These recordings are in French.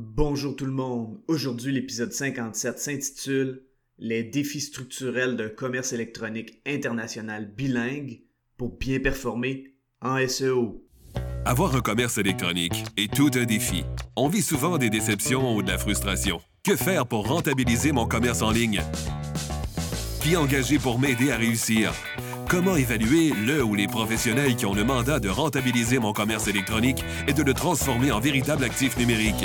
Bonjour tout le monde. Aujourd'hui, l'épisode 57 s'intitule Les défis structurels d'un commerce électronique international bilingue pour bien performer en SEO. Avoir un commerce électronique est tout un défi. On vit souvent des déceptions ou de la frustration. Que faire pour rentabiliser mon commerce en ligne? Qui engager pour m'aider à réussir? Comment évaluer le ou les professionnels qui ont le mandat de rentabiliser mon commerce électronique et de le transformer en véritable actif numérique?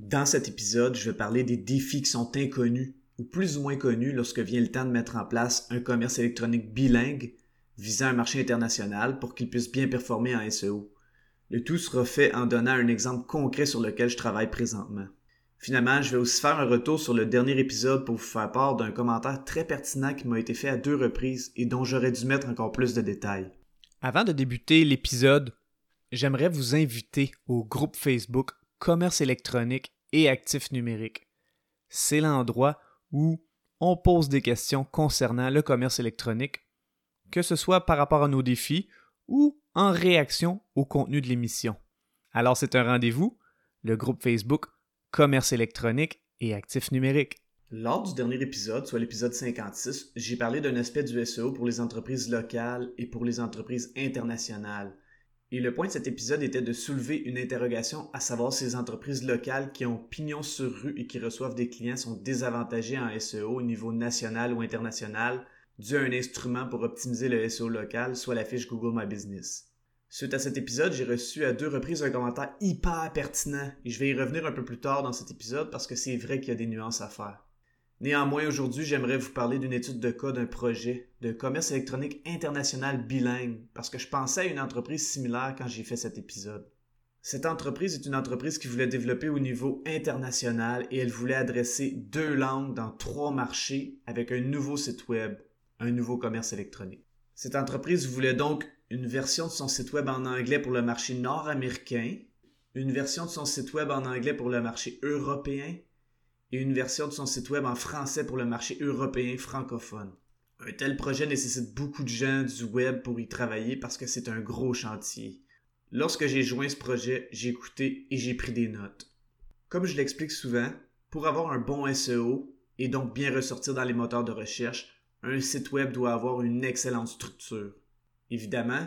Dans cet épisode, je vais parler des défis qui sont inconnus ou plus ou moins connus lorsque vient le temps de mettre en place un commerce électronique bilingue visant un marché international pour qu'il puisse bien performer en SEO. Le tout sera fait en donnant un exemple concret sur lequel je travaille présentement. Finalement, je vais aussi faire un retour sur le dernier épisode pour vous faire part d'un commentaire très pertinent qui m'a été fait à deux reprises et dont j'aurais dû mettre encore plus de détails. Avant de débuter l'épisode, j'aimerais vous inviter au groupe Facebook Commerce électronique et actifs numériques. C'est l'endroit où on pose des questions concernant le commerce électronique, que ce soit par rapport à nos défis ou en réaction au contenu de l'émission. Alors c'est un rendez-vous, le groupe Facebook Commerce électronique et actifs numériques. Lors du dernier épisode, soit l'épisode 56, j'ai parlé d'un aspect du SEO pour les entreprises locales et pour les entreprises internationales. Et le point de cet épisode était de soulever une interrogation à savoir si les entreprises locales qui ont pignon sur rue et qui reçoivent des clients sont désavantagées en SEO au niveau national ou international dû à un instrument pour optimiser le SEO local, soit la fiche Google My Business. Suite à cet épisode, j'ai reçu à deux reprises un commentaire hyper pertinent et je vais y revenir un peu plus tard dans cet épisode parce que c'est vrai qu'il y a des nuances à faire. Néanmoins, aujourd'hui, j'aimerais vous parler d'une étude de cas d'un projet de commerce électronique international bilingue, parce que je pensais à une entreprise similaire quand j'ai fait cet épisode. Cette entreprise est une entreprise qui voulait développer au niveau international et elle voulait adresser deux langues dans trois marchés avec un nouveau site web, un nouveau commerce électronique. Cette entreprise voulait donc une version de son site web en anglais pour le marché nord-américain, une version de son site web en anglais pour le marché européen et une version de son site web en français pour le marché européen francophone. Un tel projet nécessite beaucoup de gens du web pour y travailler parce que c'est un gros chantier. Lorsque j'ai joint ce projet, j'ai écouté et j'ai pris des notes. Comme je l'explique souvent, pour avoir un bon SEO et donc bien ressortir dans les moteurs de recherche, un site web doit avoir une excellente structure. Évidemment,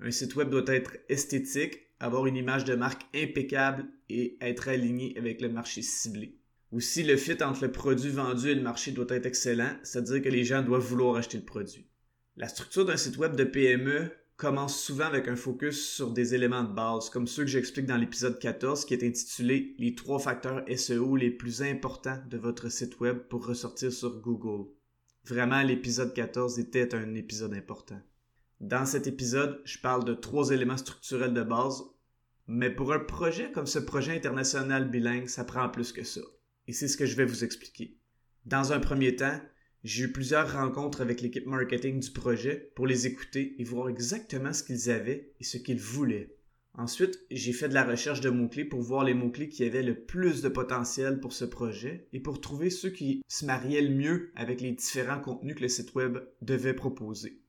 un site web doit être esthétique, avoir une image de marque impeccable et être aligné avec le marché ciblé. Aussi, le fit entre le produit vendu et le marché doit être excellent, c'est-à-dire que les gens doivent vouloir acheter le produit. La structure d'un site web de PME commence souvent avec un focus sur des éléments de base, comme ceux que j'explique dans l'épisode 14 qui est intitulé Les trois facteurs SEO les plus importants de votre site web pour ressortir sur Google. Vraiment, l'épisode 14 était un épisode important. Dans cet épisode, je parle de trois éléments structurels de base, mais pour un projet comme ce projet international bilingue, ça prend plus que ça et c'est ce que je vais vous expliquer. Dans un premier temps, j'ai eu plusieurs rencontres avec l'équipe marketing du projet pour les écouter et voir exactement ce qu'ils avaient et ce qu'ils voulaient. Ensuite, j'ai fait de la recherche de mots-clés pour voir les mots-clés qui avaient le plus de potentiel pour ce projet et pour trouver ceux qui se mariaient le mieux avec les différents contenus que le site web devait proposer.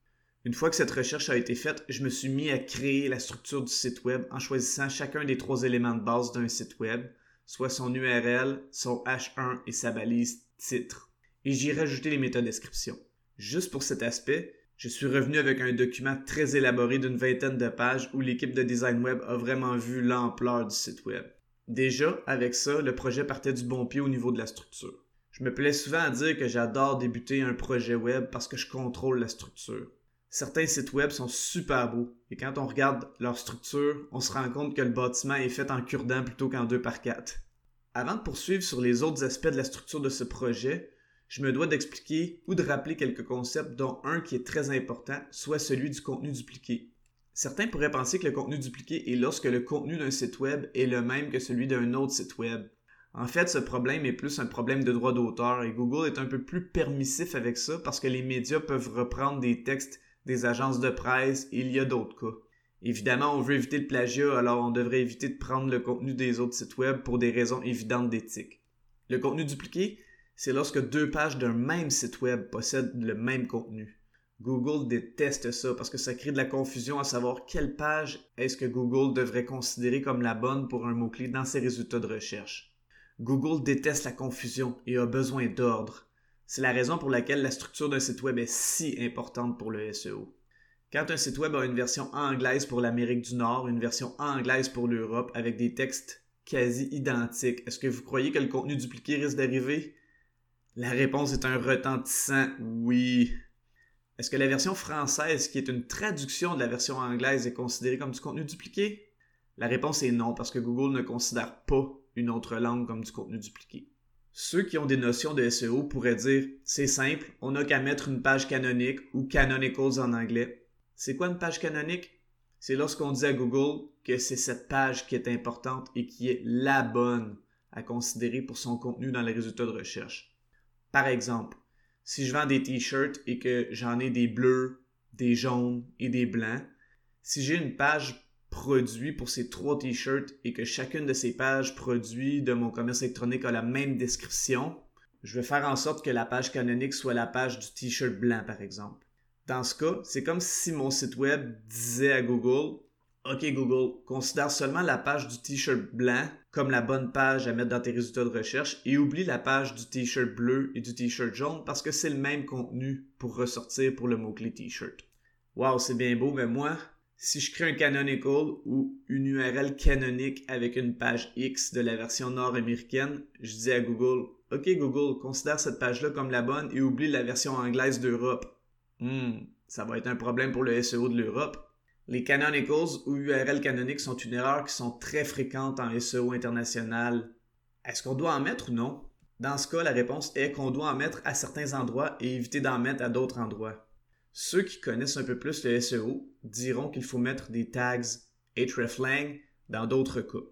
Une fois que cette recherche a été faite, je me suis mis à créer la structure du site web en choisissant chacun des trois éléments de base d'un site web, soit son URL, son H1 et sa balise titre. Et j'y ai rajouté les métadescriptions. Juste pour cet aspect, je suis revenu avec un document très élaboré d'une vingtaine de pages où l'équipe de design web a vraiment vu l'ampleur du site web. Déjà, avec ça, le projet partait du bon pied au niveau de la structure. Je me plais souvent à dire que j'adore débuter un projet web parce que je contrôle la structure. Certains sites web sont super beaux et quand on regarde leur structure, on se rend compte que le bâtiment est fait en cure-dent plutôt qu'en 2 par 4. Avant de poursuivre sur les autres aspects de la structure de ce projet, je me dois d'expliquer ou de rappeler quelques concepts dont un qui est très important, soit celui du contenu dupliqué. Certains pourraient penser que le contenu dupliqué est lorsque le contenu d'un site web est le même que celui d'un autre site web. En fait, ce problème est plus un problème de droit d'auteur et Google est un peu plus permissif avec ça parce que les médias peuvent reprendre des textes des agences de presse il y a d'autres cas. Évidemment, on veut éviter le plagiat, alors on devrait éviter de prendre le contenu des autres sites web pour des raisons évidentes d'éthique. Le contenu dupliqué, c'est lorsque deux pages d'un même site web possèdent le même contenu. Google déteste ça parce que ça crée de la confusion à savoir quelle page est-ce que Google devrait considérer comme la bonne pour un mot-clé dans ses résultats de recherche. Google déteste la confusion et a besoin d'ordre. C'est la raison pour laquelle la structure d'un site web est si importante pour le SEO. Quand un site web a une version anglaise pour l'Amérique du Nord, une version anglaise pour l'Europe avec des textes quasi identiques, est-ce que vous croyez que le contenu dupliqué risque d'arriver? La réponse est un retentissant oui. Est-ce que la version française, qui est une traduction de la version anglaise, est considérée comme du contenu dupliqué? La réponse est non, parce que Google ne considère pas une autre langue comme du contenu dupliqué. Ceux qui ont des notions de SEO pourraient dire c'est simple, on n'a qu'à mettre une page canonique ou canonicals en anglais. C'est quoi une page canonique? C'est lorsqu'on dit à Google que c'est cette page qui est importante et qui est la bonne à considérer pour son contenu dans les résultats de recherche. Par exemple, si je vends des t-shirts et que j'en ai des bleus, des jaunes et des blancs, si j'ai une page produit pour ces trois t-shirts et que chacune de ces pages produits de mon commerce électronique a la même description, je vais faire en sorte que la page canonique soit la page du t-shirt blanc, par exemple. Dans ce cas, c'est comme si mon site web disait à Google OK Google, considère seulement la page du t-shirt blanc comme la bonne page à mettre dans tes résultats de recherche et oublie la page du t-shirt bleu et du t-shirt jaune parce que c'est le même contenu pour ressortir pour le mot-clé t-shirt. Wow, c'est bien beau, mais moi, si je crée un canonical ou une URL canonique avec une page X de la version nord-américaine, je dis à Google OK Google, considère cette page-là comme la bonne et oublie la version anglaise d'Europe. Hmm, ça va être un problème pour le SEO de l'Europe. Les canonicals ou URL canoniques sont une erreur qui sont très fréquentes en SEO international. Est-ce qu'on doit en mettre ou non? Dans ce cas, la réponse est qu'on doit en mettre à certains endroits et éviter d'en mettre à d'autres endroits. Ceux qui connaissent un peu plus le SEO diront qu'il faut mettre des tags hreflang dans d'autres cas.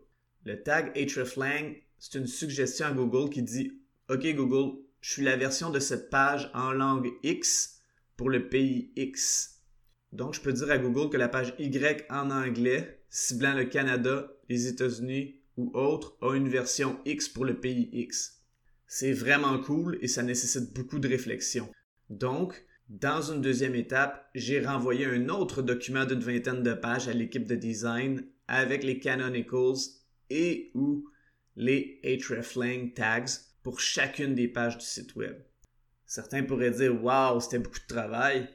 Le tag hreflang, c'est une suggestion à Google qui dit OK Google, je suis la version de cette page en langue X pour le pays X. Donc, je peux dire à Google que la page Y en anglais, ciblant le Canada, les États-Unis ou autres, a une version X pour le pays X. C'est vraiment cool et ça nécessite beaucoup de réflexion. Donc, dans une deuxième étape, j'ai renvoyé un autre document d'une vingtaine de pages à l'équipe de design avec les canonicals et ou les hreflang tags pour chacune des pages du site web. Certains pourraient dire Waouh, c'était beaucoup de travail.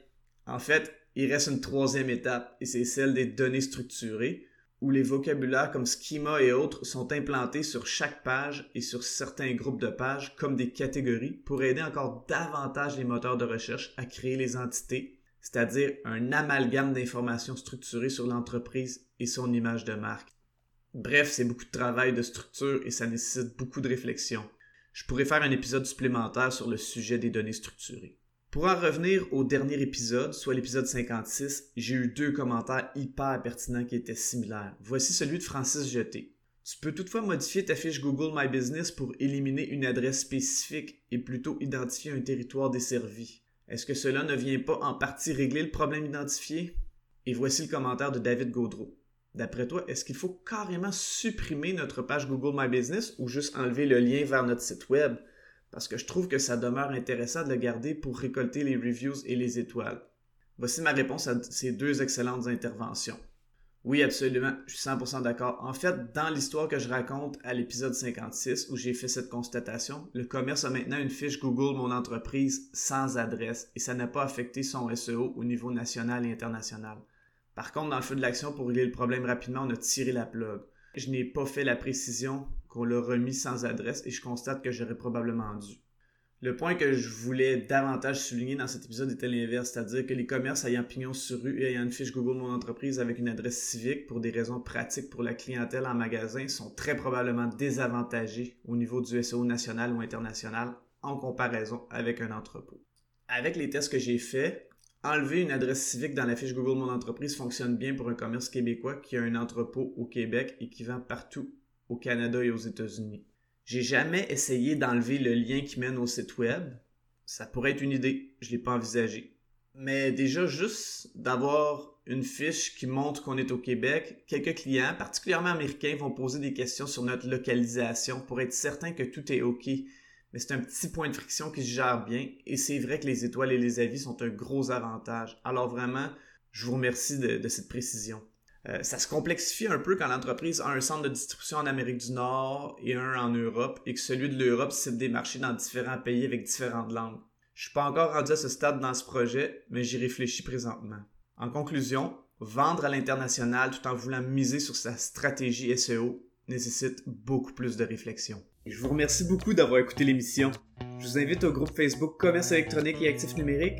En fait, il reste une troisième étape et c'est celle des données structurées où les vocabulaires comme schema et autres sont implantés sur chaque page et sur certains groupes de pages comme des catégories pour aider encore davantage les moteurs de recherche à créer les entités, c'est-à-dire un amalgame d'informations structurées sur l'entreprise et son image de marque. Bref, c'est beaucoup de travail de structure et ça nécessite beaucoup de réflexion. Je pourrais faire un épisode supplémentaire sur le sujet des données structurées. Pour en revenir au dernier épisode, soit l'épisode 56, j'ai eu deux commentaires hyper pertinents qui étaient similaires. Voici celui de Francis Jeté. Tu peux toutefois modifier ta fiche Google My Business pour éliminer une adresse spécifique et plutôt identifier un territoire desservi. Est-ce que cela ne vient pas en partie régler le problème identifié? Et voici le commentaire de David Gaudreau. D'après toi, est-ce qu'il faut carrément supprimer notre page Google My Business ou juste enlever le lien vers notre site web? Parce que je trouve que ça demeure intéressant de le garder pour récolter les reviews et les étoiles. Voici ma réponse à ces deux excellentes interventions. Oui, absolument, je suis 100% d'accord. En fait, dans l'histoire que je raconte à l'épisode 56 où j'ai fait cette constatation, le commerce a maintenant une fiche Google Mon entreprise sans adresse et ça n'a pas affecté son SEO au niveau national et international. Par contre, dans le feu de l'action, pour régler le problème rapidement, on a tiré la plug. Je n'ai pas fait la précision qu'on l'a remis sans adresse et je constate que j'aurais probablement dû. Le point que je voulais davantage souligner dans cet épisode était l'inverse, c'est-à-dire que les commerces ayant pignon sur rue et ayant une fiche Google Mon entreprise avec une adresse civique pour des raisons pratiques pour la clientèle en magasin sont très probablement désavantagés au niveau du SEO national ou international en comparaison avec un entrepôt. Avec les tests que j'ai faits, enlever une adresse civique dans la fiche Google Mon entreprise fonctionne bien pour un commerce québécois qui a un entrepôt au Québec et qui vend partout au Canada et aux États-Unis. J'ai jamais essayé d'enlever le lien qui mène au site web. Ça pourrait être une idée, je l'ai pas envisagé. Mais déjà, juste d'avoir une fiche qui montre qu'on est au Québec, quelques clients, particulièrement américains, vont poser des questions sur notre localisation pour être certain que tout est OK. Mais c'est un petit point de friction qui se gère bien et c'est vrai que les étoiles et les avis sont un gros avantage. Alors vraiment, je vous remercie de, cette précision. Euh, ça se complexifie un peu quand l'entreprise a un centre de distribution en Amérique du Nord et un en Europe et que celui de l'Europe cible des marchés dans différents pays avec différentes langues. Je suis pas encore rendu à ce stade dans ce projet, mais j'y réfléchis présentement. En conclusion, vendre à l'international tout en voulant miser sur sa stratégie SEO nécessite beaucoup plus de réflexion. Je vous remercie beaucoup d'avoir écouté l'émission. Je vous invite au groupe Facebook Commerce électronique et actifs numériques.